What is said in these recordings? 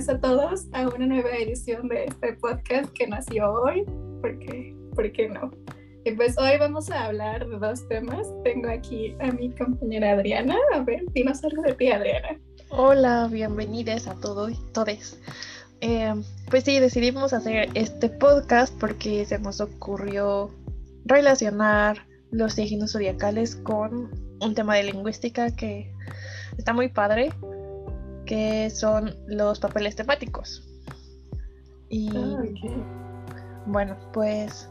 bienvenidos a todos a una nueva edición de este podcast que nació hoy, porque, ¿por qué no? Y pues hoy vamos a hablar de dos temas. Tengo aquí a mi compañera Adriana. A ver, dinos algo de ti, Adriana. Hola, bienvenidos a todos, todos. Eh, pues sí, decidimos hacer este podcast porque se nos ocurrió relacionar los signos zodiacales con un tema de lingüística que está muy padre que son los papeles temáticos. Y Ah, bueno, pues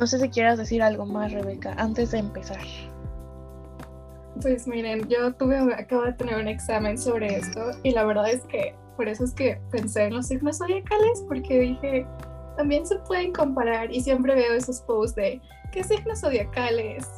no sé si quieras decir algo más, Rebeca, antes de empezar. Pues miren, yo tuve, acabo de tener un examen sobre esto y la verdad es que por eso es que pensé en los signos zodiacales porque dije, también se pueden comparar y siempre veo esos posts de ¿qué signos zodiacales?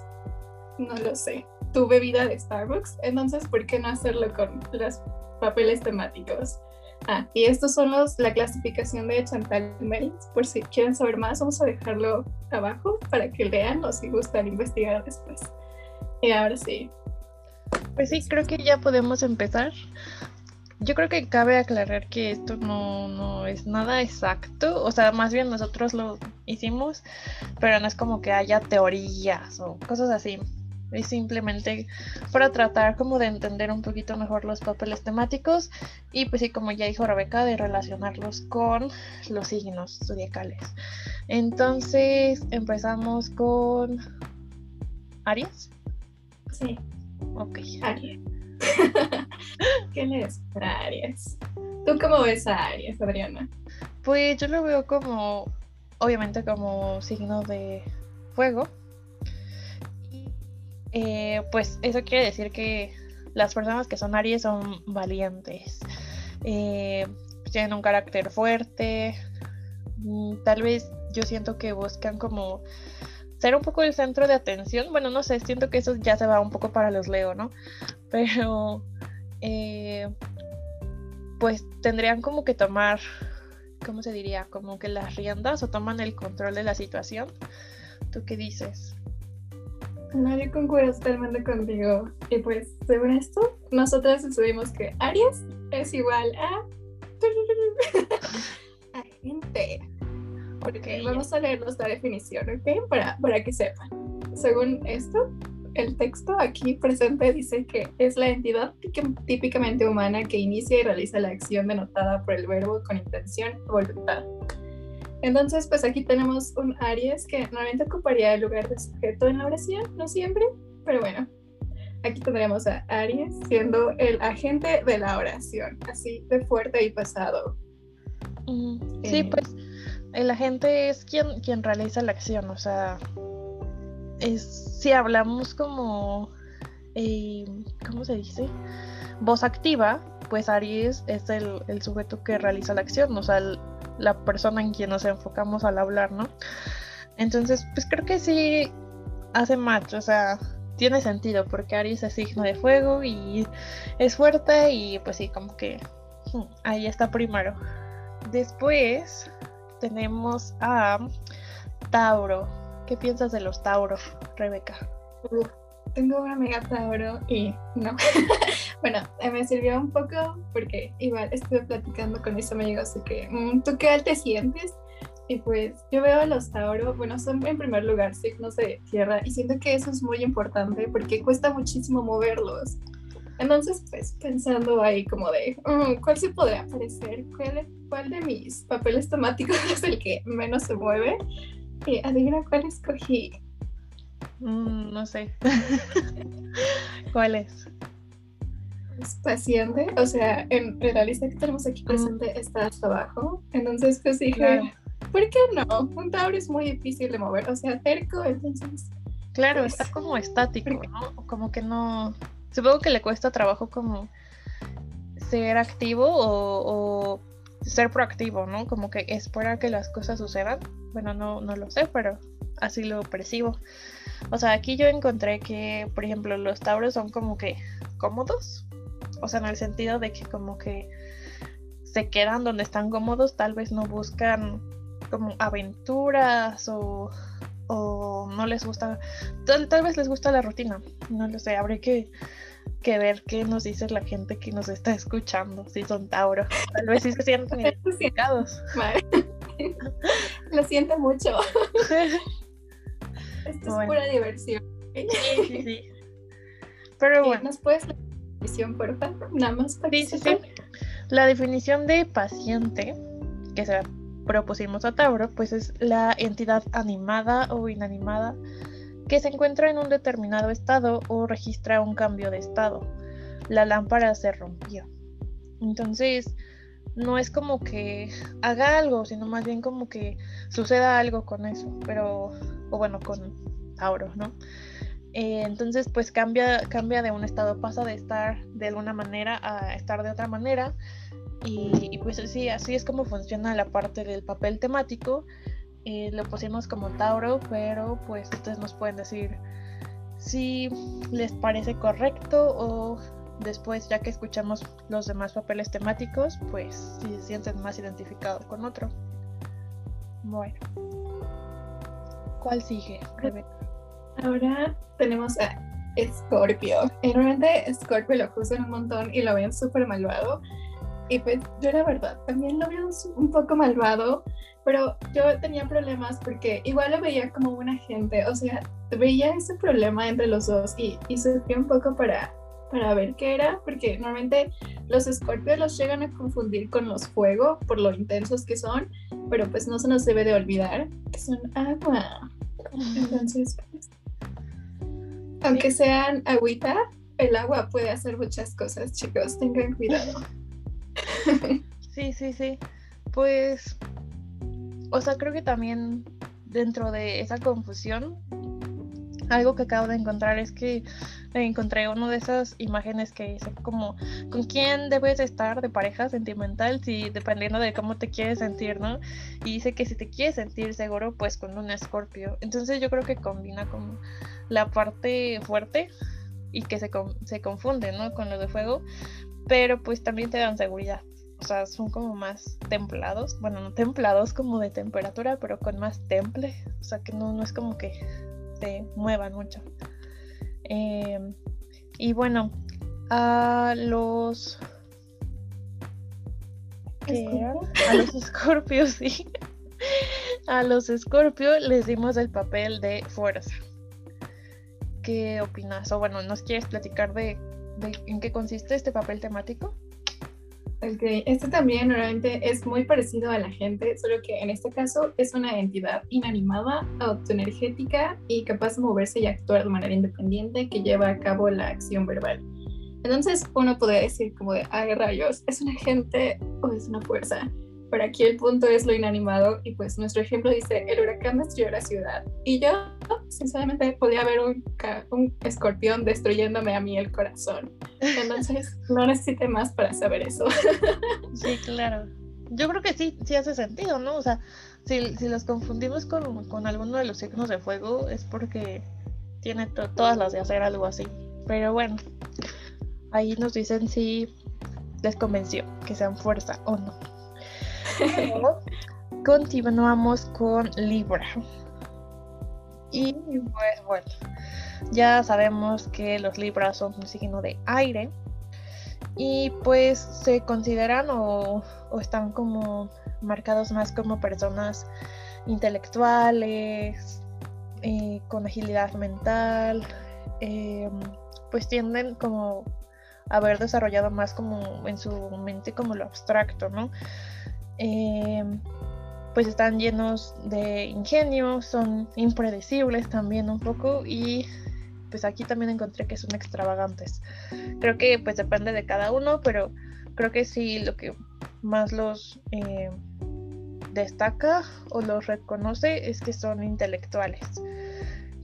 No lo sé. Tu bebida de Starbucks, entonces ¿por qué no hacerlo con los papeles temáticos? Ah, y estos son los, la clasificación de Chantal Merins. Por si quieren saber más, vamos a dejarlo abajo para que lean o si gustan investigar después. Y ahora sí, Pues sí, creo que ya podemos empezar. Yo creo que cabe aclarar que esto no, no es nada exacto, o sea, más bien nosotros lo hicimos, pero no es como que haya teorías o cosas así. Es simplemente para tratar como de entender un poquito mejor los papeles temáticos y pues sí, como ya dijo Rebeca, de relacionarlos con los signos zodiacales. Entonces empezamos con Aries. sí. Ok. Aries. ¿Qué le a Aries? ¿Tú cómo ves a Aries, Adriana? Pues yo lo veo como, obviamente como signo de fuego. Eh, pues eso quiere decir que las personas que son Aries son valientes. Eh, tienen un carácter fuerte. mm, Tal vez yo siento que buscan como ser un poco el centro de atención. Bueno, no sé, siento que eso ya se va un poco para los Leo, ¿no? Pero eh, pues tendrían como que tomar, ¿cómo se diría? Como que las riendas o toman el control de la situación. ¿Tú qué dices? No, yo concuerdo totalmente contigo. Y pues, según esto, nosotras decidimos que Aries es igual a. Agente. Porque Ok. vamos a leernos la definición, ¿ok? Para, para que sepan. Según esto, el texto aquí presente dice que es la entidad tí- típicamente humana que inicia y realiza la acción denotada por el verbo con intención o voluntad. Entonces, pues aquí tenemos un Aries que normalmente ocuparía el lugar de sujeto en la oración, no siempre, pero bueno. Aquí tendremos a Aries siendo el agente de la oración, así de fuerte y pesado. Mm, sí, Eh. pues el agente es quien, quien realiza la acción, o sea, es, si hablamos como, eh, ¿cómo se dice? Voz activa, pues Aries es el, el sujeto que realiza la acción, o sea, la persona en quien nos enfocamos al hablar, ¿no? Entonces, pues creo que sí hace match, o sea, tiene sentido, porque Aries es signo de fuego y es fuerte y pues sí, como que hmm, ahí está primero. Después tenemos a Tauro. ¿Qué piensas de los Tauro, Rebeca? Tengo una amiga Tauro y no. bueno, eh, me sirvió un poco porque igual estuve platicando con mis amigos de que, mm, ¿tú qué te sientes? Y pues yo veo a los Tauro, bueno, son en primer lugar signos de tierra y siento que eso es muy importante porque cuesta muchísimo moverlos. Entonces, pues pensando ahí como de, mm, ¿cuál se podría parecer? ¿Cuál, ¿Cuál de mis papeles temáticos es el que menos se mueve? Y adivina cuál escogí. Mm, no sé. ¿Cuál es? es paciente, o sea, en, en la lista que tenemos aquí presente está hasta abajo. Entonces, pues dije, Claro. ¿por qué no? Un Tauro es muy difícil de mover, o sea, terco, entonces, Claro, Pues, está como estático, ¿no? Como que no. Supongo que le cuesta trabajo como ser activo o, o ser proactivo, ¿no? Como que espera que las cosas sucedan. Bueno, no, no lo sé, pero así lo percibo. O sea, aquí yo encontré que, por ejemplo, los tauros son como que cómodos. O sea, en el sentido de que como que se quedan donde están cómodos, tal vez no buscan como aventuras o, o no les gusta, tal, tal vez les gusta la rutina, no lo sé, habría que que ver qué nos dice la gente que nos está escuchando, si son Tauro. Tal vez sí se sienten identificados. Lo siento mucho. Esto es pura diversión. Sí, sí, sí. Pero bueno. ¿Nos puedes la definición, por favor? Nada más para sí, sí, sí. La definición de paciente, que se propusimos a Tauro, pues es la entidad animada o inanimada que se encuentra en un determinado estado o registra un cambio de estado. La lámpara se rompió. Entonces, no es como que haga algo, sino más bien como que suceda algo con eso, pero, o bueno, con Tauro, ¿no? Eh, entonces, pues cambia, cambia de un estado, pasa de estar de alguna manera a estar de otra manera. Y, pues sí, así es como funciona la parte del papel temático. Eh, lo pusimos como Tauro, pero pues ustedes nos pueden decir si les parece correcto o después, ya que escuchamos los demás papeles temáticos, pues si se sienten más identificados con otro. Bueno. ¿Cuál sigue, Ahora tenemos a Scorpio. Normalmente Scorpio lo juzgan un montón y lo ven súper malvado. Y pues yo la verdad también lo veo un poco malvado, pero yo tenía problemas porque igual lo veía como una gente, o sea, veía ese problema entre los dos y, y sufrí un poco para para ver qué era, porque normalmente los escorpios los llegan a confundir con los fuego por lo intensos que son, pero pues no se nos debe de olvidar que son agua. Entonces, pues, aunque sean agüita, el agua puede hacer muchas cosas, chicos, tengan cuidado. Sí, sí, sí. Pues, o sea, creo que también dentro de esa confusión algo que acabo de encontrar es que encontré una de esas imágenes que dice como con quién debes estar de pareja sentimental si dependiendo de cómo te quieres sentir, ¿no? Y dice que si te quieres sentir seguro, pues con un escorpio. Entonces yo creo que combina con la parte fuerte y que se, se confunde, ¿no? Con lo de fuego, pero pues también te dan seguridad. O sea, son como más templados, bueno, no templados como de temperatura, pero con más temple. O sea, que no, no es como que se muevan mucho. Em, y bueno, a los... A los escorpios, sí. A los escorpios les dimos el papel de fuerza. ¿Qué opinas? O bueno, ¿nos quieres platicar de en qué consiste este papel temático? Ok, este también normalmente es muy parecido a la gente, solo que en este caso es una entidad inanimada, autoenergética y capaz de moverse y actuar de manera independiente que lleva a cabo la acción verbal. Entonces uno podría decir como de, ay rayos, ¿es una gente o es una fuerza? Pero aquí el punto es lo inanimado y pues nuestro ejemplo dice, el huracán destruyó la ciudad. Y yo, sinceramente, podía ver un, un escorpión destruyéndome a mí el corazón. Entonces, no necesité más para saber eso. Sí, claro. Yo creo que sí, sí hace sentido, ¿no? O sea, si, si los confundimos con, con alguno de los signos de fuego es porque tiene todas las de hacer algo así. Pero bueno, ahí nos dicen si les convenció que sean fuerza o no. Continuamos con Libra. Y pues bueno, ya sabemos que los Libras son un signo de aire y pues se consideran o, están como marcados más como personas intelectuales, eh, con agilidad mental, em, pues tienden como a haber desarrollado más como en su mente como lo abstracto, ¿no? Em, pues están llenos de ingenio, son impredecibles también un poco y pues aquí también encontré que son extravagantes. Creo que pues depende de cada uno, pero creo que sí lo que más los eh, destaca o los reconoce es que son intelectuales.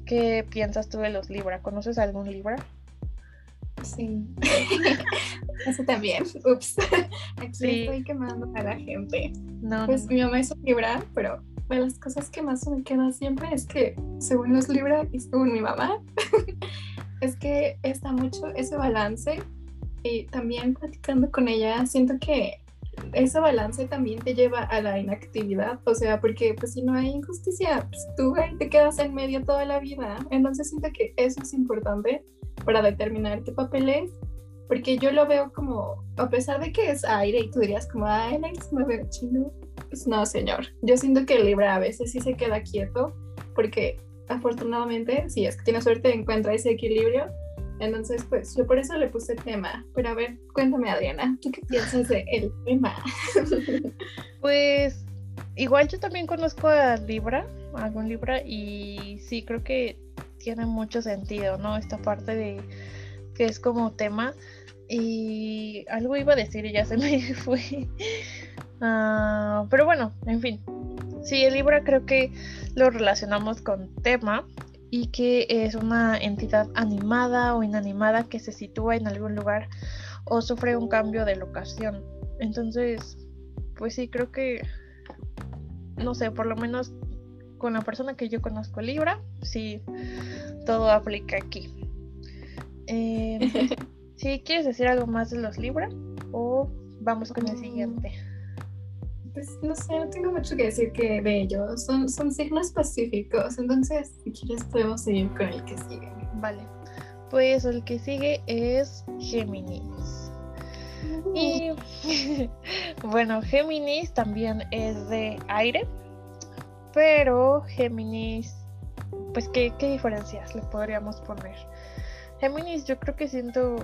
¿Qué piensas tú de los Libra? ¿Conoces algún Libra? Sí. Eso también. Ups. Aquí estoy quemando a la gente. No, pues mi mamá es un Libra, pero de las cosas que más me quedan siempre es que, según los Libra y según mi mamá, es que está mucho ese balance. Y también platicando con ella, siento que ese balance también te lleva a la inactividad, o sea, porque pues si no hay injusticia, pues, tú te quedas en medio toda la vida. Entonces siento que eso es importante para determinar qué papel es, porque yo lo veo como, a pesar de que es aire y tú dirías como, ay, Alex, me veo chino, pues no, señor. Yo siento que el Libra a veces sí se queda quieto, porque afortunadamente, si es que tiene suerte, encuentra ese equilibrio. Entonces, pues yo por eso le puse el tema. Pero a ver, cuéntame, Adriana, ¿tú qué piensas del el tema? pues igual yo también conozco a Libra, a algún Libra, y sí creo que tiene mucho sentido, ¿no? Esta parte de que es como tema. Y algo iba a decir y ya se me fue. Ah, pero bueno, en fin. Sí, el Libra creo que lo relacionamos con tema y que es una entidad animada o inanimada que se sitúa en algún lugar o sufre un cambio de locación. Entonces, pues sí, creo que, no sé, por lo menos con la persona que yo conozco Libra, sí, todo aplica aquí. Eh, ¿Sí quieres decir algo más de los Libra o vamos con el mm. siguiente? Pues no sé, no tengo mucho que decir que de ellos. Son, son signos pacíficos, entonces si quieres podemos seguir con el que sigue. Vale, pues el que sigue es Géminis. Y bueno, Géminis también es de aire, pero Géminis, pues ¿qué, qué diferencias le podríamos poner? Géminis yo creo que siento,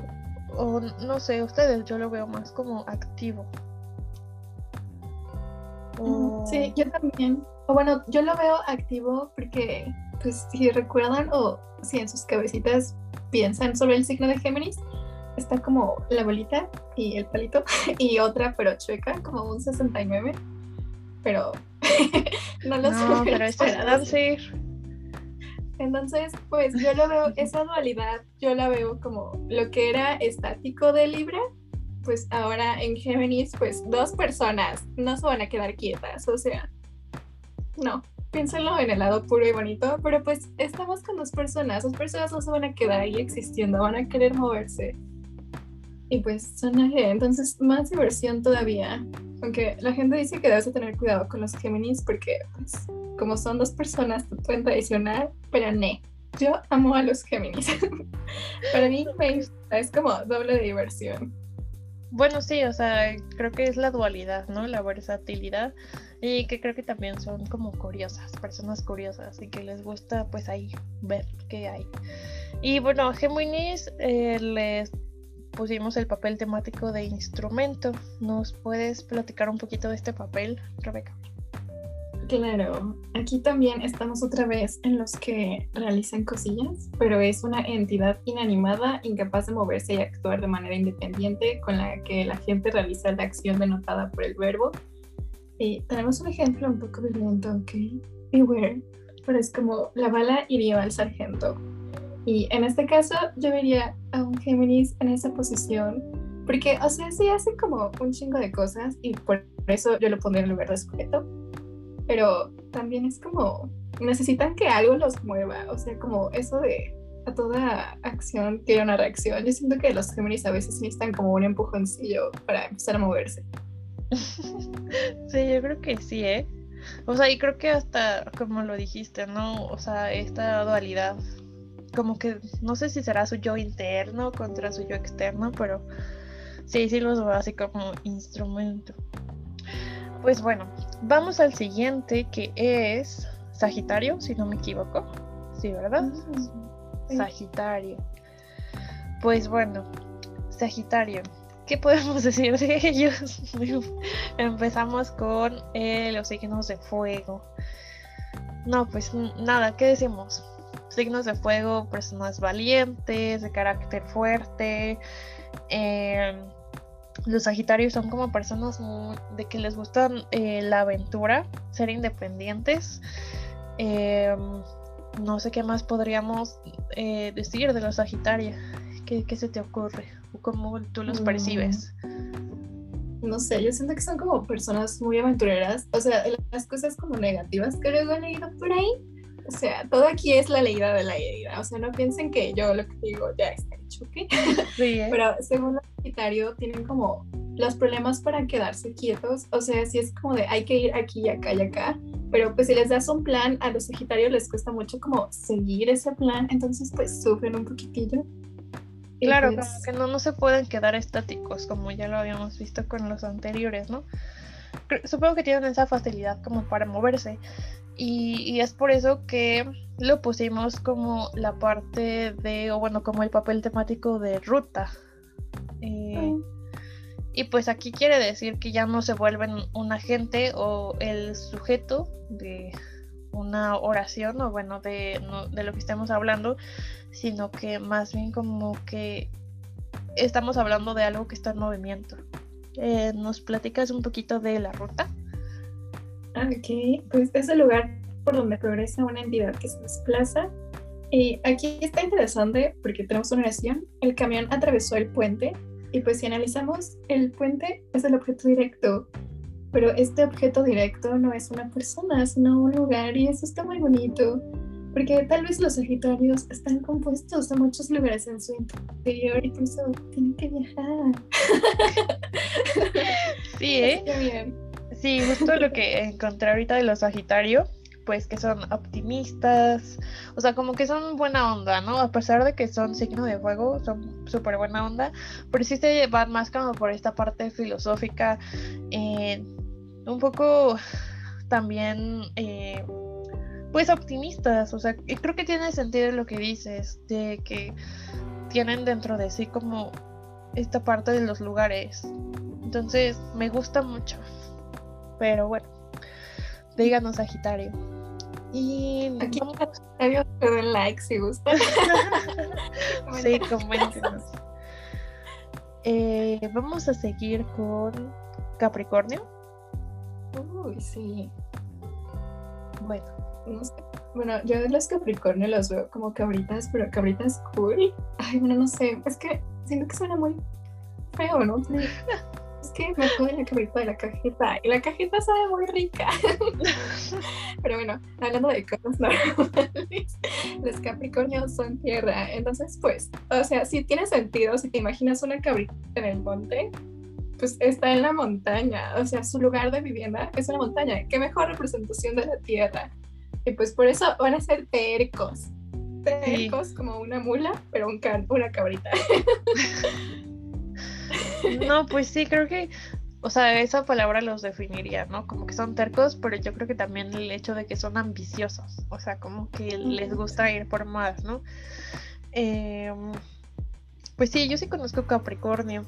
o no sé, ustedes yo lo veo más como activo. Sí, yo también. O bueno, yo lo veo activo porque, pues, si recuerdan o si en sus cabecitas piensan sobre el signo de Géminis, está como la bolita y el palito y otra pero chueca, como un 69. Pero no lo no, pero es Entonces, pues yo lo veo, esa dualidad, yo la veo como lo que era estático de Libra pues ahora en Géminis, pues dos personas no se van a quedar quietas, o sea, no, piénsenlo en el lado puro y bonito, pero pues estamos con dos personas, dos personas no se van a quedar ahí existiendo, van a querer moverse. Y pues son entonces más diversión todavía. Aunque la gente dice que debes tener cuidado con los Géminis porque pues, como son dos personas te pueden traicionar, pero no. Yo amo a los Géminis. Para mí es como doble de diversión. Bueno, sí, o sea, creo que es la dualidad, ¿no? La versatilidad y que creo que también son como curiosas, personas curiosas y que les gusta pues ahí ver qué hay. Y bueno, Géminis eh, les pusimos el papel temático de instrumento. ¿Nos puedes platicar un poquito de este papel, Rebeca? Claro, aquí también estamos otra vez en los que realizan cosillas, pero es una entidad inanimada, incapaz de moverse y actuar de manera independiente, con la que la gente realiza la acción denotada por el verbo. Y tenemos un ejemplo un poco violento, ¿ok? Beware, pero es como la bala hirió al sargento. Y en este caso yo vería a un Géminis en esa posición, porque, o sea, sí hace como un chingo de cosas y por eso yo lo pondría en lugar de sujeto pero también es como, necesitan que algo los mueva, o sea, como eso de a toda acción que una reacción. Yo siento que los Géminis a veces necesitan como un empujoncillo para empezar a moverse. sí, yo creo que sí, ¿eh? O sea, y creo que hasta, como lo dijiste, ¿no? O sea, esta dualidad, como que no sé si será su yo interno contra su yo externo, pero sí, sí los veo así como instrumento. Pues bueno, vamos al siguiente que es Sagitario, si no me equivoco. Sí, ¿verdad? Mm, Sagitario. Pues bueno, Sagitario. ¿Qué podemos decir de ellos? Empezamos con eh, los signos de fuego. No, pues nada, ¿qué decimos? Signos de fuego, personas valientes, de carácter fuerte, eh, los Sagitarios son como personas de que les gusta eh, la aventura, ser independientes. Em, no sé qué más podríamos eh, decir de los Sagitarios. ¿Qué, se te ocurre? ¿O cómo tú los percibes? Mm, no sé, yo siento que son como personas muy aventureras. O sea, las cosas como negativas que luego he leído por ahí. O sea, todo aquí es la leída de la herida. O sea, no piensen que yo lo que digo ya está hecho, ¿ok? Sí, ¿eh? Pero según tienen como los problemas para quedarse quietos, o sea, si es como de hay que ir aquí y acá y acá, pero pues si les das un plan, a los Sagitarios les cuesta mucho como seguir ese plan, entonces pues sufren un poquitillo. Claro, pues que no, no se pueden quedar estáticos, como ya lo habíamos visto con los anteriores, ¿no? Supongo que tienen esa facilidad como para moverse. Y, es por eso que lo pusimos como la parte de, o bueno, como el papel temático de ruta. Eh, mm. Y pues aquí quiere decir que ya no se vuelven un agente o el sujeto de una oración o bueno, de, de lo que estemos hablando, sino que más bien como que estamos hablando de algo que está en movimiento. Eh, ¿Nos platicas un poquito de la ruta? Ok, pues es el lugar por donde progresa una entidad que se desplaza. Y aquí está interesante porque tenemos una oración. El camión atravesó el puente y pues si analizamos, el puente es el objeto directo, pero este objeto directo no es una persona, sino un lugar y eso está muy bonito porque tal vez los Sagitarios están compuestos de muchos lugares en su interior y por eso tienen que viajar. Sí, ¿eh? Sí, justo lo que encontré ahorita de los Sagitarios, pues que son optimistas, o sea, como que son buena onda, ¿no? A pesar de que son signo de fuego, son súper buena onda, pero sí se van más como por esta parte filosófica, eh, un poco también... Eh, pues optimistas, o sea, creo que tiene sentido lo que dices, de que tienen dentro de sí como esta parte de los lugares. Entonces, me gusta mucho. Pero bueno, díganos Sagitario. Y aquí vamos... den like si gustan. sí, coméntenos. Eh, vamos a seguir con Capricornio. Uy, sí. Bueno, bueno, yo los Capricornio los veo como cabritas, pero cabritas cool. Ay, bueno, no sé, es que siento que suena muy feo, ¿no? Que me de la cabrita de la cajeta y la cajeta sabe muy rica. Pero bueno, hablando de cosas normales, los Capricornios son tierra. Entonces, pues, o sea, si tiene sentido, si te imaginas una cabrita en el monte, pues está en la montaña. O sea, su lugar de vivienda es una montaña. Qué mejor representación de la tierra. Y pues por eso van a ser tercos. Tercos como una mula, pero un una cabrita. no, pues sí, creo que, o sea, esa palabra los definiría, ¿no? Como que son tercos, pero yo creo que también el hecho de que son ambiciosos, o sea, como que les gusta ir por más, ¿no? Em, pues sí, yo sí conozco Capricornio.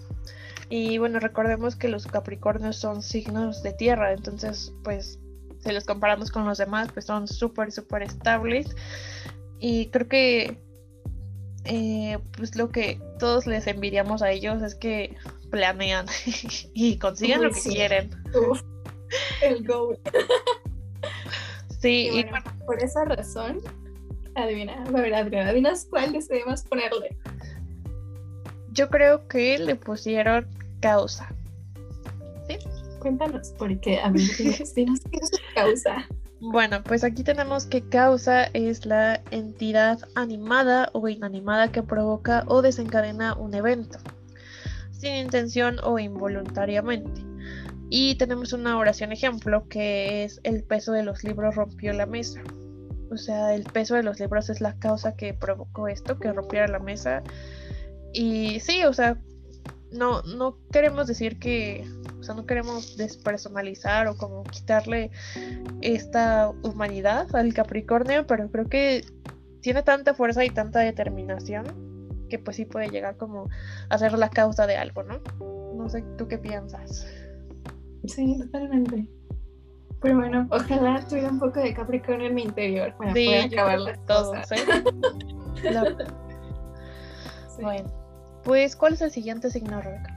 Y bueno, recordemos que los Capricornios son signos de tierra, entonces pues si los comparamos con los demás, pues son súper, súper estables. Y creo que eh, pues lo que todos les envidiamos a ellos es que planean y consiguen lo que quieren. el goal. Sí, y, por esa razón, adivina, a ver, adivina, adivinas cuál decidimos ponerle. Yo creo que le pusieron causa. ¿Sí? Cuéntanos, porque a mí dinos qué es causa. Bueno, pues aquí tenemos que causa es la entidad animada o inanimada que provoca o desencadena un evento, sin intención o involuntariamente. Y tenemos una oración ejemplo que es el peso de los libros rompió la mesa. O sea, el peso de los libros es la causa que provocó esto, que rompiera la mesa. Y sí, o sea, no, no queremos decir que o sea, no queremos despersonalizar o como quitarle esta humanidad al Capricornio, pero creo que tiene tanta fuerza y tanta determinación que pues sí puede llegar como a ser la causa de algo, ¿no? No sé, ¿tú qué piensas? Sí, totalmente. Pero bueno, ojalá tuviera un poco de Capricornio en mi interior para sí, poder acabar las todos, ¿eh? Bueno, pues ¿cuál es el siguiente signo, Rebeca?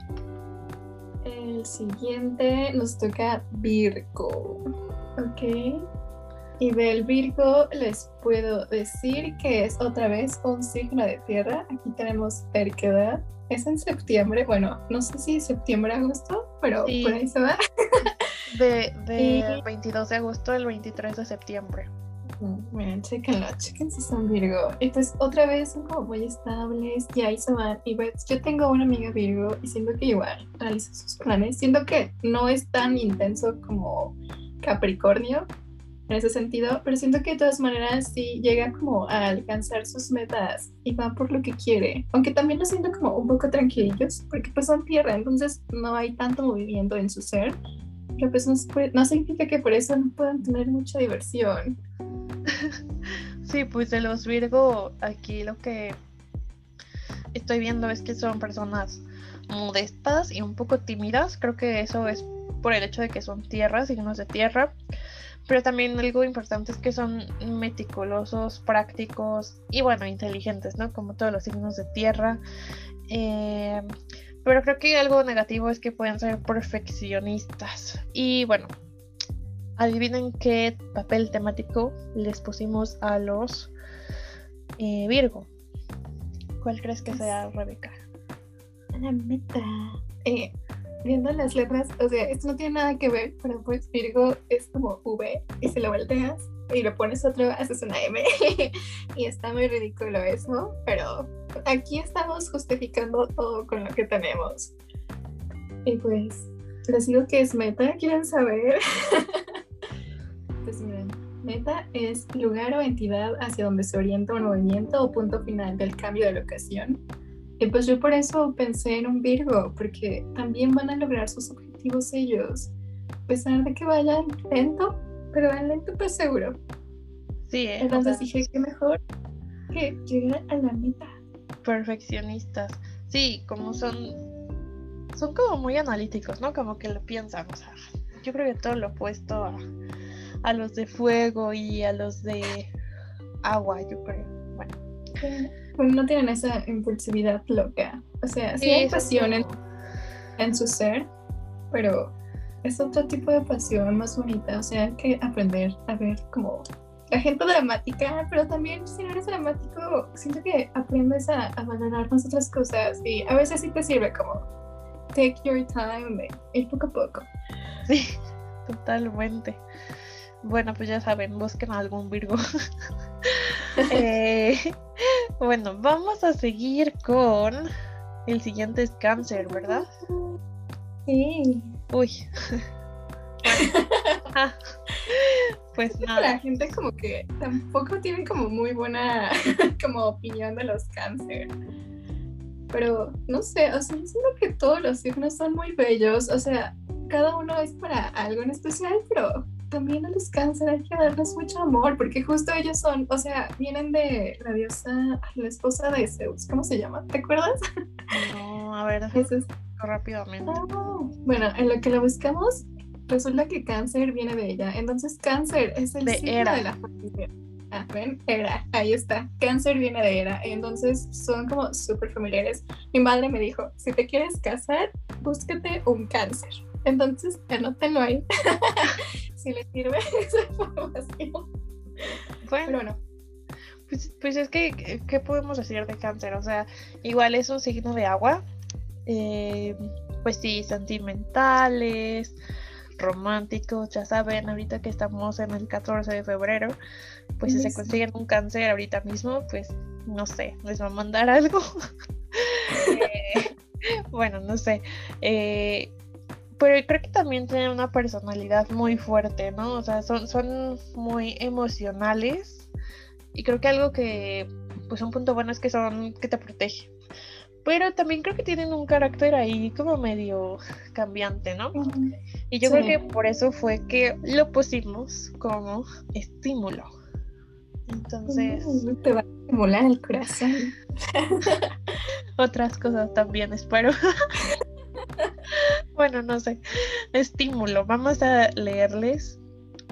El siguiente nos toca Virgo. Ok. Y del Virgo les puedo decir que es otra vez un signo de tierra. Aquí tenemos terquedad. Es en septiembre, bueno, no sé si septiembre, agosto, pero por ahí se va. De, de 22 de agosto al 23 de septiembre. Miren, chequenlo, chequen si son Virgo. Y pues otra vez son como muy estables y ahí se van. Y pues yo tengo una amiga Virgo y siento que igual realiza sus planes. Siento que no es tan intenso como Capricornio. en ese sentido, pero siento que de todas maneras sí llega como a alcanzar sus metas y va por lo que quiere, aunque también lo siento como un poco tranquillos, porque pues son tierra, entonces no hay tanto movimiento en su ser, pues no, no significa que por eso no puedan tener mucha diversión. Sí, pues de los Virgo, aquí lo que estoy viendo es que son personas modestas y un poco tímidas. Creo que eso es por el hecho de que son tierras, signos de tierra. Pero también algo importante es que son meticulosos, prácticos y bueno, inteligentes, ¿no? Como todos los signos de tierra. Eh, pero creo que algo negativo es que pueden ser perfeccionistas. Y bueno, adivinen qué papel temático les pusimos a los eh, Virgo. ¿Cuál crees que sea, Rebeca? La meta. Eh, viendo las letras, o sea, esto no tiene nada que ver, pero pues Virgo es como V y si lo volteas y lo pones otro, haces una M y está muy ridículo eso, pero aquí estamos justificando todo con lo que tenemos. Y pues les digo que es meta, ¿quieren saber? pues miren, meta es lugar o entidad hacia donde se orienta un movimiento o punto final del cambio de locación y pues yo por eso pensé en un Virgo, porque también van a lograr sus objetivos ellos, a pesar de que vayan lento, pero van lento pues seguro. Sí, ¿eh? entonces dije que mejor que llegar a la meta. Perfeccionistas. Sí, como son son como muy analíticos, ¿no? Como que lo piensan, o sea, yo creo que todo lo opuesto a, a los de fuego y a los de agua, yo creo. Bueno. Bueno, no tienen esa impulsividad loca. O sea, sí, hay pasión en, su ser, pero es otro tipo de pasión más bonita. O sea, hay que aprender a ver como la gente dramática, pero también si no eres dramático, siento que aprendes a, valorar más otras cosas y a veces sí te sirve como take your time, ir poco a poco. Sí, totalmente. Bueno, pues ya saben, busquen algún Virgo. eh, bueno, vamos a seguir con el siguiente es cáncer, ¿verdad? Sí. Uy. Ah, pues nada. La gente como que tampoco tiene como muy buena como opinión de los cáncer. Pero no sé, o sea, siento que todos los signos son muy bellos. O sea, cada uno es para algo en especial, pero también a los cáncer hay que darles mucho amor, porque justo ellos son, o sea, vienen de la diosa, la esposa de Zeus, ¿cómo se llama? ¿Te acuerdas? No, a ver, es... rápidamente. Ah, bueno, en lo que lo buscamos, resulta que cáncer viene de ella. Entonces, cáncer es el de era. de la familia. Ah, ven, era, ahí está. Cáncer viene de era. Entonces son como súper familiares. Mi madre me dijo, si te quieres casar, búsquete un cáncer. Entonces, anótenlo ahí. si les sirve esa información. Bueno, Pero Pues, pues, es que, ¿qué podemos decir de cáncer? O sea, igual es un signo de agua. Eh, pues sí, sentimentales, románticos, ya saben, ahorita que estamos en el 14 de febrero, pues si se consiguen un cáncer ahorita mismo, pues no sé, les va a mandar algo. Eh, bueno, no sé. Eh, pero creo que también tienen una personalidad muy fuerte, ¿no? O sea, son, son muy emocionales y creo que algo que, pues un punto bueno es que son, que te protege. Pero también creo que tienen un carácter ahí como medio cambiante, ¿no? Y yo creo que por eso fue que lo pusimos como estímulo. Entonces... te va a estimular el corazón. Otras cosas también, espero. bueno, no sé. Estímulo. Vamos a leerles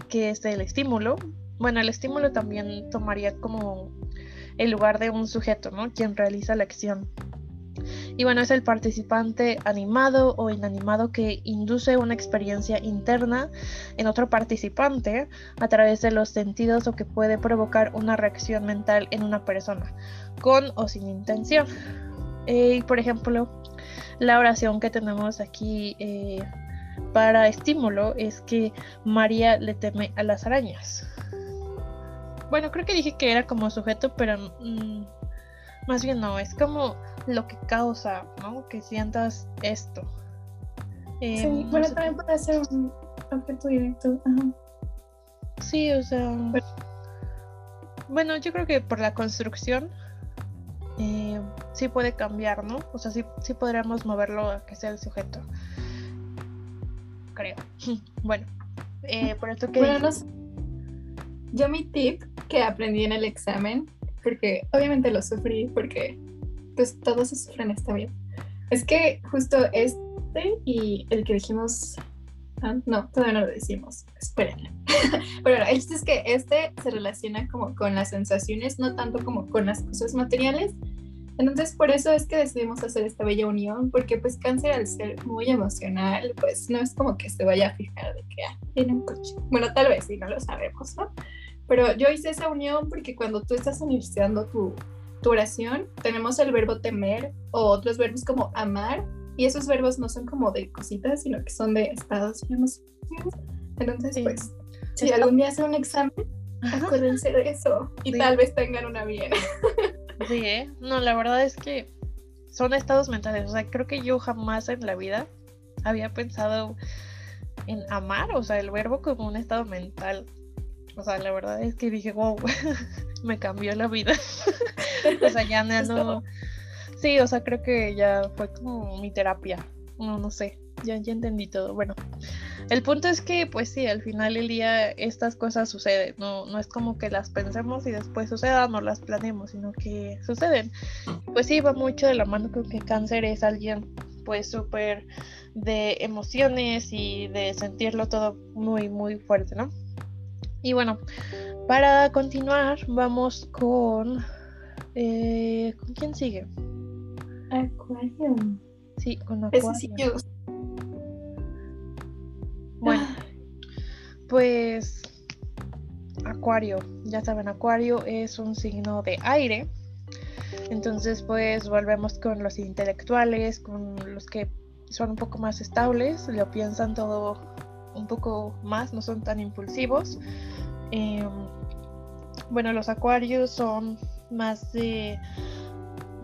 qué es el estímulo. Bueno, el estímulo también tomaría como el lugar de un sujeto, ¿no? Quien realiza la acción. Y bueno, es el participante animado o inanimado que induce una experiencia interna en otro participante a través de los sentidos o que puede provocar una reacción mental en una persona, con o sin intención. Eh, por ejemplo, la oración que tenemos aquí eh, para estímulo es que María le teme a las arañas. Bueno, creo que dije que era como sujeto, pero mm, más bien no, es como lo que causa, ¿no? Que sientas esto. sí, em, bueno, también puede ser un objeto directo. Sí, o sea. Bueno, yo creo que por la construcción eh, sí puede cambiar, ¿no? O sea, sí, sí podríamos moverlo a que sea el sujeto. Creo. bueno, eh, por esto que. Bueno, Yo mi tip que aprendí en el examen, porque obviamente lo sufrí, porque pues todos se sufren está bien. Es que justo este y el que dijimos Ah, no, todavía no lo decimos. Espérenle. Pero el chiste es que este se relaciona como con las sensaciones, no tanto como con las cosas materiales. Entonces, por eso es que decidimos hacer esta bella unión, porque pues cáncer al ser muy emocional, pues no es como que se vaya a fijar de que ah, tiene un coche. Bueno, tal vez sí, no lo sabemos, ¿no? Pero yo hice esa unión porque cuando tú estás iniciando tu, tu oración, tenemos el verbo temer o otros verbos como amar y esos verbos no son como de cositas, sino que son de estados y emociones. Entonces, pues, si algún día hacen un examen, acuérdense de eso y tal vez tengan una bien. Sí, ¿eh? No, la verdad es que son estados mentales. O sea, creo que yo jamás en la vida había pensado en amar, o sea, el verbo como un estado mental. O sea, la verdad es que dije, wow, me cambió la vida. o sea, ya no, Sí, o sea, creo que ya fue como mi terapia. No, no sé, ya, ya entendí todo. Bueno, el punto es que, pues sí, al final del día estas cosas suceden. No, no es como que las pensemos y después sucedan o las planeemos, sino que suceden. Pues sí, va mucho de la mano con que cáncer es alguien, pues súper de emociones y de sentirlo todo muy, muy fuerte, ¿no? Y bueno, para continuar, vamos con. Eh, ¿Con quién sigue? Acuario. Sí, con Acuario. Bueno, pues Acuario, ya saben, Acuario es un signo de aire. Entonces, pues volvemos con los intelectuales, con los que son un poco más estables, lo piensan todo un poco más, no son tan impulsivos. Em, bueno, los acuarios son más de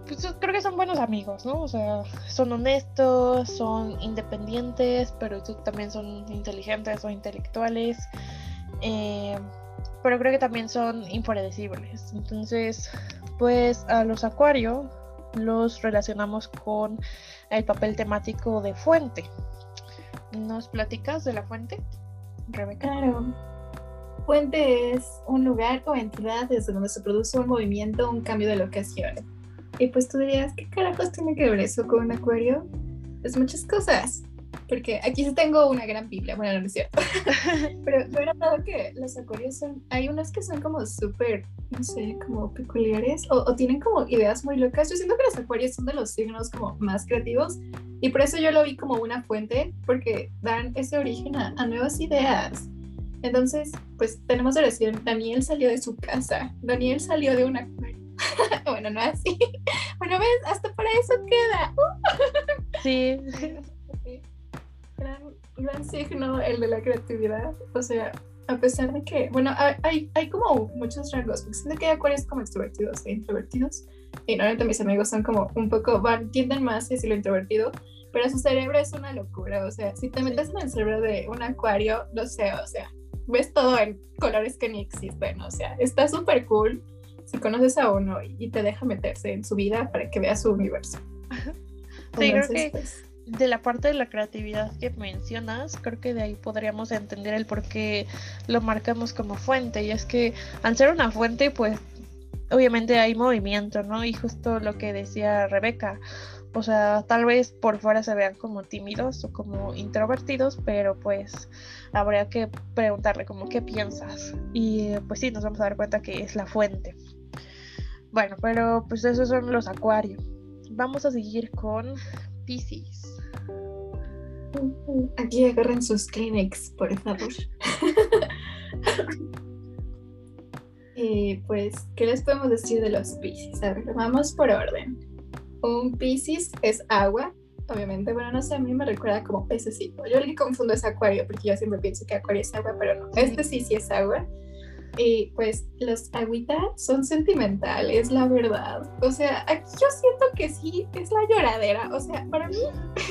pues, creo que son buenos amigos, ¿no? O sea, son honestos, son independientes, pero también son inteligentes o intelectuales. Eh, pero creo que también son impredecibles. Entonces, pues a los acuarios los relacionamos con el papel temático de fuente. ¿Nos platicas de la fuente, Rebeca? Claro. Fuente es un lugar o entidad desde donde se produce un movimiento, un cambio de locación y pues tú dirías, ¿qué carajos tiene que ver eso con un acuario? Pues muchas cosas. Porque aquí sí tengo una gran Biblia, bueno, no es cierto. Pero yo he notado que los acuarios son, hay unos que son como súper, no sé, como peculiares o, o, tienen como ideas muy locas. Yo siento que los acuarios son de los signos como más creativos y por eso yo lo vi como una fuente, porque dan ese origen a, a nuevas ideas. Entonces, pues tenemos oración. Daniel salió de su casa, Daniel salió de un acuario bueno, no así. Bueno, ves, hasta para eso queda. sí. Gran, gran signo el de la creatividad. O sea, a pesar de que, bueno, hay, hay como muchos rangos, siento que hay acuarios como extrovertidos e introvertidos, y normalmente mis amigos son como un poco, van, tienden más hacia lo introvertido, pero su cerebro es una locura, o sea, si te metes en el cerebro de un acuario, no sé, o sea, ves todo en colores que ni existen, o sea, está súper cool, si conoces a uno y te deja meterse en su vida para que vea su universo. Sí, creo que pues, de la parte de la creatividad que mencionas, creo que de ahí podríamos entender el por qué lo marcamos como fuente. Y es que al ser una fuente, pues obviamente hay movimiento, ¿no? Y justo lo que decía Rebeca, o sea, tal vez por fuera se vean como tímidos o como introvertidos, pero pues habría que preguntarle como qué piensas. Y pues sí, nos vamos a dar cuenta que es la fuente. Bueno, pero pues esos son los acuarios. Vamos a seguir con Pisces. Aquí agarren sus clinics, por favor. y pues, ¿qué les podemos decir de los Pisces? A ver, vamos por orden. Un Pisces es agua, obviamente. Bueno, no sé, a mí me recuerda como pececito. Yo le confundo es acuario, porque yo siempre pienso que acuario es agua, pero no. Este sí, sí es agua. Y pues los agüitas son sentimentales, la verdad. O sea, aquí yo siento que sí es la lloradera. O sea, para mí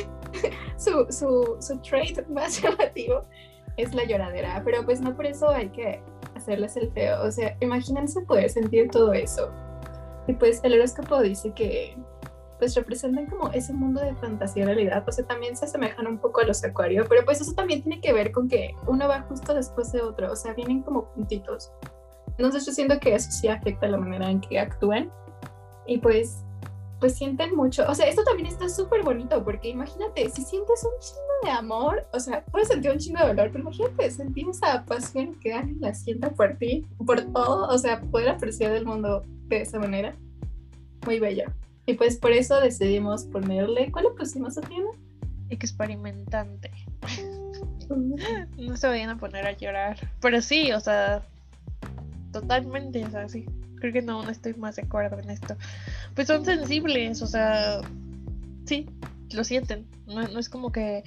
su, su, su trait más llamativo es la lloradera, pero pues no por eso hay que hacerles el feo. O sea, imagínense poder sentir todo eso. Y pues el horóscopo dice que pues representan como ese mundo de fantasía y realidad. O sea, también se asemejan un poco a los acuarios, pero pues eso también tiene que ver con que uno va justo después de otro. O sea, vienen como puntitos. Entonces yo siento que eso sí afecta la manera en que actúan. Y pues pues sienten mucho. O sea, esto también está súper bonito porque imagínate, si sientes un chingo de amor, o sea, puedes sentir un chingo de dolor, pero imagínate sentir esa pasión que alguien la sienta por ti, por todo, o sea, poder apreciar el mundo de esa manera. Muy bello. Y pues por eso decidimos ponerle, ¿cuál le pusimos a Tiana? Experimentante. no se vayan a poner a llorar. Pero sí, o sea, totalmente, o sea, sí. Creo que no, no estoy más de acuerdo en esto pues son sensibles, o sea, sí, lo sienten. No, es como que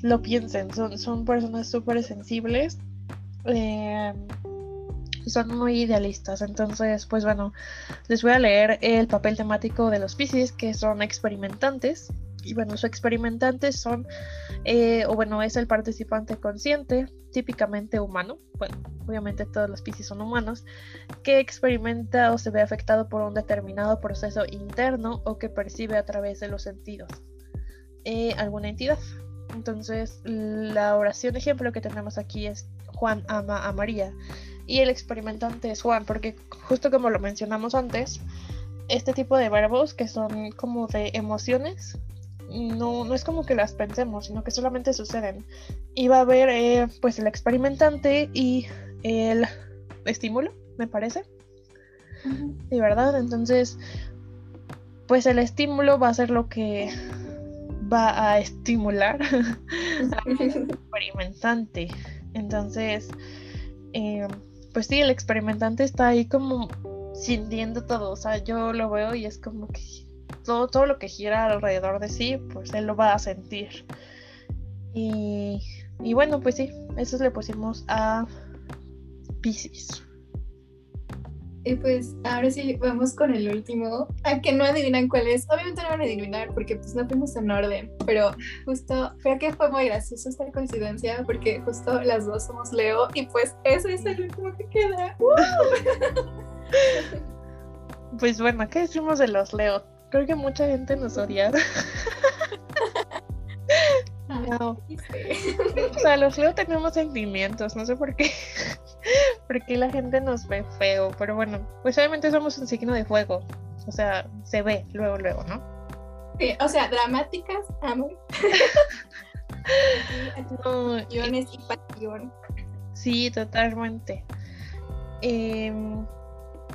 lo piensen, son, son personas súper sensibles. Eh, son muy idealistas. Entonces, pues bueno, les voy a leer el papel temático de los Pisces, que son experimentantes. Y bueno, los experimentantes son, eh, o bueno, es el participante consciente, típicamente humano, bueno, obviamente todos los Pisces son humanos, que experimenta o se ve afectado por un determinado proceso interno o que percibe a través de los sentidos eh, alguna entidad. Entonces, la oración ejemplo que tenemos aquí es Juan ama a María y el experimentante es Juan, porque justo como lo mencionamos antes, este tipo de verbos que son como de emociones no, no es como que las pensemos, sino que solamente suceden. Y va a haber eh, pues el experimentante y el estímulo, me parece. Y verdad, entonces pues el estímulo va a ser lo que va a estimular al experimentante. Entonces, eh, pues sí, el experimentante está ahí como sintiendo todo. O sea, yo lo veo y es como que todo, todo lo que gira alrededor de sí, pues él lo va a sentir. Y, y bueno, pues sí, eso le pusimos a Pisces. Y pues ahora sí vamos con el último, a que no adivinan cuál es. Obviamente no van a adivinar porque pues no fuimos en orden, pero justo creo que fue muy gracioso esta coincidencia porque justo las dos somos Leo y pues ese es el último que queda. pues bueno, ¿qué decimos de los Leo? Creo que mucha gente nos odia. no. O sea, los Leo tenemos sentimientos, no sé por qué. Porque la gente nos ve feo, pero bueno, pues obviamente somos un signo de fuego. O sea, se ve luego, luego, ¿no? Sí, o sea, dramáticas, amor. no, y pasión. Sí, totalmente. Eh,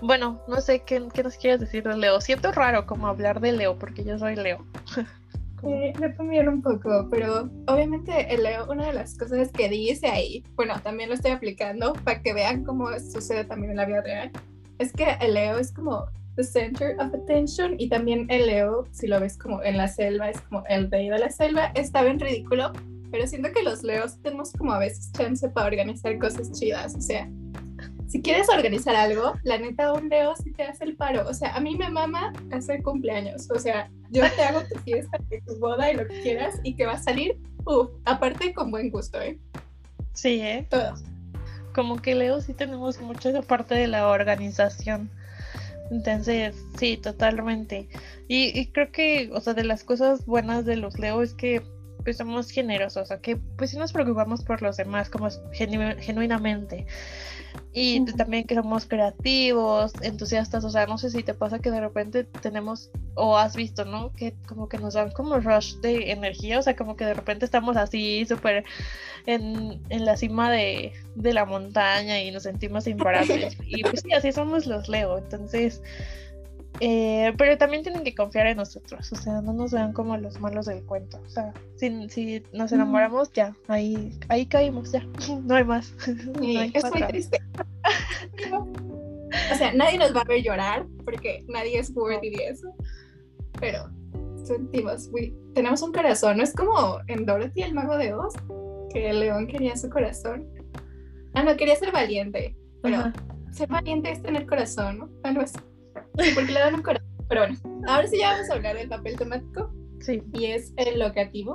bueno, no sé qué, nos quieres decir de Leo. Siento raro como hablar de Leo porque yo soy Leo. Eh, me también un poco, pero obviamente el Leo, una de las cosas que dice ahí, bueno, también lo estoy aplicando para que vean cómo sucede también en la vida real, es que el Leo es como the center of attention y también el Leo, si lo ves como en la selva, es como el rey de la selva, está bien ridículo, pero siento que los Leos tenemos como a veces chance para organizar cosas chidas, o sea, si quieres organizar algo, la neta, un Leo sí te hace el paro. O sea, a mí me mama hacer cumpleaños. O sea, yo te hago tu fiesta, tu boda y lo que quieras y que va a salir, uff, aparte con buen gusto, ¿eh? Sí, ¿eh? Todo. Como que Leo sí tenemos mucho esa parte de la organización. Entonces, sí, totalmente. Y, y, creo que, o sea, de las cosas buenas de los Leo es que pues somos generosos, o sea, que pues sí nos preocupamos por los demás como genuinamente. Y también que somos creativos, entusiastas, o sea, no sé si te pasa que de repente tenemos, o has visto, ¿no? Que como que nos dan como rush de energía, o sea, como que de repente estamos así súper en, en, la cima de, de, la montaña y nos sentimos imparables. y pues sí, así somos los Leo, entonces eh, pero también tienen que confiar en nosotros, o sea, no nos vean como los malos del cuento. O sea, si, si nos enamoramos, ya, ahí, ahí caímos, ya, no hay más. es muy triste. o sea, nadie nos va a ver llorar porque nadie es worthy de eso. Pero sentimos, tenemos un corazón, no es como en Dorothy, el mago de Oz, que el león quería su corazón. Ah, no, quería ser valiente, pero ser valiente es tener corazón, ¿no? Algo así. Sí, porque le dan un corazón. Pero bueno, ahora sí ya vamos a hablar del papel temático. Sí. Y es el locativo.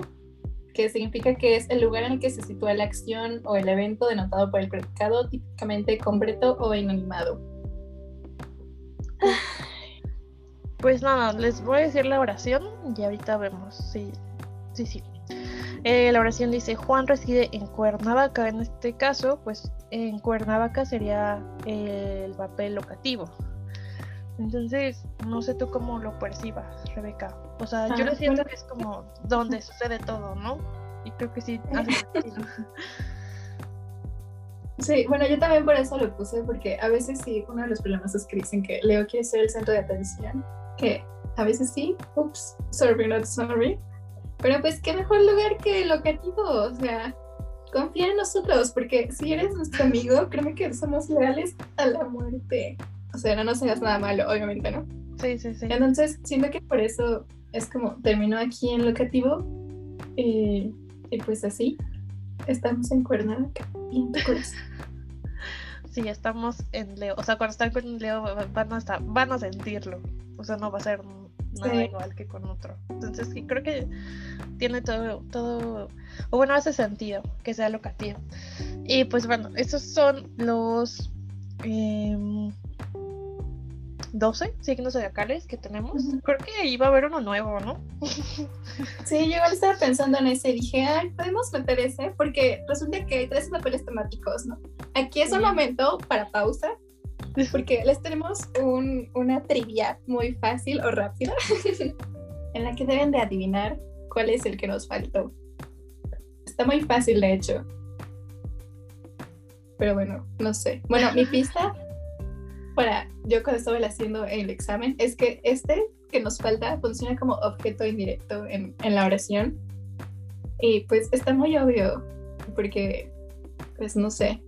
que significa que es el lugar en el que se sitúa la acción o el evento denotado por el predicado, típicamente completo o inanimado. Pues nada, les voy a decir la oración y ahorita vemos sí, sí. Eh, la oración dice, Juan reside en Cuernavaca, en este caso, pues en Cuernavaca sería el papel locativo. Entonces, no sé tú cómo lo percibas, Rebeca. O sea, yo lo siento que es como donde sucede todo, ¿no? Y creo que sí hace sentido. Sí, bueno, yo también por eso lo puse, porque a veces sí, uno de los problemas es que dicen que Leo quiere ser el centro de atención, que a veces sí, ups, sorry, not sorry. Pero pues qué mejor lugar que el locativo, o sea, confía en nosotros, porque si eres nuestro amigo, créeme que somos leales a la muerte. O sea, no nos hagas nada malo, obviamente, ¿no? Sí, sí, sí. Entonces, siento que por eso es como terminó aquí en locativo y, y pues así estamos en Cuernavaca y en tu corazón. Sí, estamos en Leo. O sea, cuando están con Leo van a, estar, van a sentirlo. O sea, no va a ser nada igual que con otro. Entonces, sí, creo que tiene todo, todo, o bueno, hace sentido que sea locativo. Y pues bueno, esos son los eh, 12 signos zodiacales que tenemos. Creo que iba a haber uno nuevo, ¿no? sí, yo igual estaba pensando en ese y dije, ay, podemos meter ese, porque resulta que hay tres papeles temáticos, ¿no? Aquí es un momento para pausa, porque les tenemos un, una trivia muy fácil o rápida, en la que deben de adivinar cuál es el que nos faltó. Está muy fácil, de hecho. Pero bueno, no sé. Bueno, mi pista para yo cuando estaba haciendo el examen es que este que nos falta funciona como objeto indirecto en, en la oración. Y pues está muy obvio, porque, pues no sé.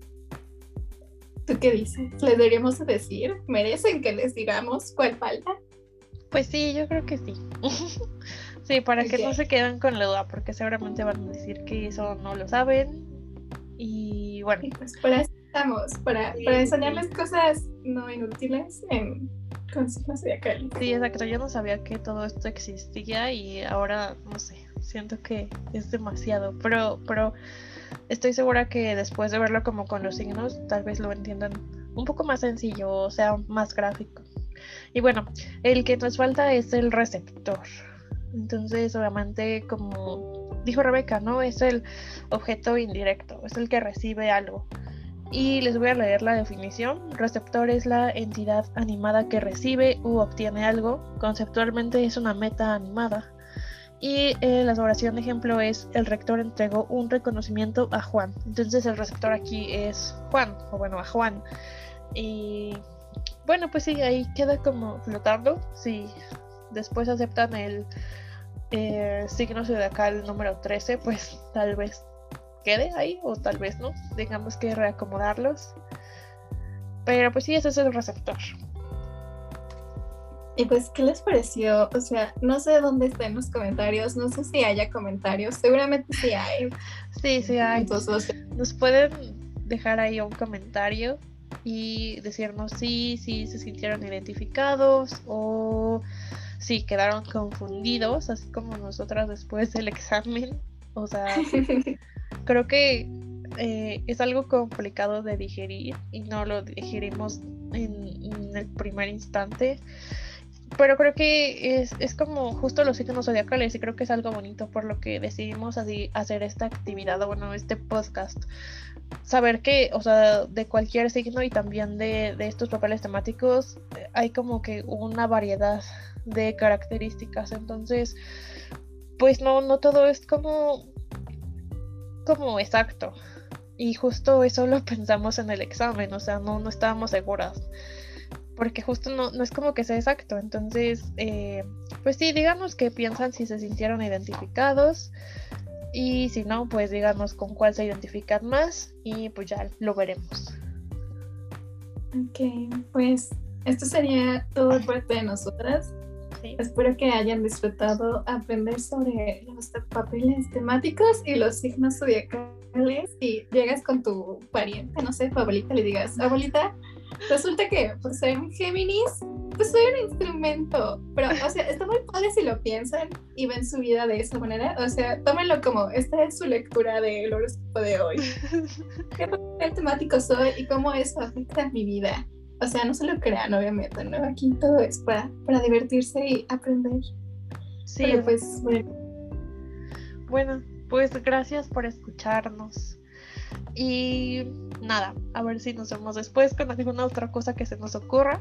¿Tú qué dices? ¿Les deberíamos decir? ¿Merecen que les digamos cuál falta? Pues sí, yo creo que sí. sí, para que no se queden con la duda, porque seguramente van a decir que eso no lo saben. Y bueno. pues para eso estamos, para, para enseñarles cosas no inútiles en consignas acá. Sí, exacto. Yo no sabía que todo esto existía y ahora, no sé, siento que es demasiado. Pero, pero estoy segura que después de verlo como con los signos, tal vez lo entiendan un poco más sencillo, o sea, más gráfico. Y bueno, el que nos falta es el receptor. Entonces, obviamente, como dijo Rebeca, ¿no? Es el objeto indirecto, es el que recibe algo. Y les voy a leer la definición. Receptor es la entidad animada que recibe u obtiene algo. Conceptualmente es una meta animada. Y eh, la oración de ejemplo es el rector entregó un reconocimiento a Juan. Entonces el receptor aquí es Juan, o bueno, a Juan. Y bueno, pues sí, ahí queda como flotando. Si después aceptan el eh, signo zodiacal número 13, pues tal vez quede ahí o tal vez no. Tengamos que reacomodarlos. Pero pues sí, ese es el receptor. Y pues, ¿qué les pareció? O sea, no sé dónde están los comentarios, no sé si haya comentarios, seguramente sí hay. Sí, sí hay. Entonces, Nos pueden dejar ahí un comentario y decirnos si, si se sintieron identificados o si quedaron confundidos, así como nosotras después del examen. O sea, creo que eh, es algo complicado de digerir y no lo digerimos en, el primer instante. Pero creo que es, es, como justo los signos zodiacales y creo que es algo bonito por lo que decidimos así hacer esta actividad o bueno, este podcast. Saber que, o sea, de cualquier signo y también de, de estos papeles temáticos hay como que una variedad de características. Entonces, pues no, no todo es como como exacto. Y justo eso lo pensamos en el examen, o sea, no, no estábamos seguras. Porque justo no, no es como que sea exacto. Entonces, eh, pues sí, digamos que piensan si se sintieron identificados. Y si no, pues díganos con cuál se identifican más. Y pues ya lo veremos. Ok, pues esto sería todo parte de nosotras. Espero que hayan disfrutado aprender sobre los papeles temáticos y los signos zodiacales y llegas con tu pariente, no sé, tu abuelita, le digas, abuelita, resulta que por ser Géminis pues soy un instrumento, pero, o sea, está muy padre si lo piensan y ven su vida de esa manera, o sea, tómenlo como, esta es su lectura del horóscopo de hoy. ¿Qué papel temático soy y cómo eso afecta mi vida? O sea, no se lo crean, obviamente, ¿no? Aquí todo es para, para divertirse y aprender. Sí, Pero pues, bueno, bueno, pues gracias por escucharnos. Y nada, a ver si nos vemos después con alguna otra cosa que se nos ocurra.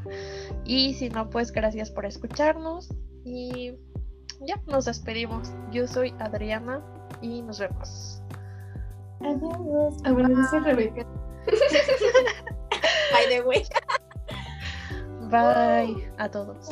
Y si no, pues gracias por escucharnos. Y ya, nos despedimos. Yo soy Adriana y nos vemos. adiós. Soy Rebeca. By the way. Bye a todos.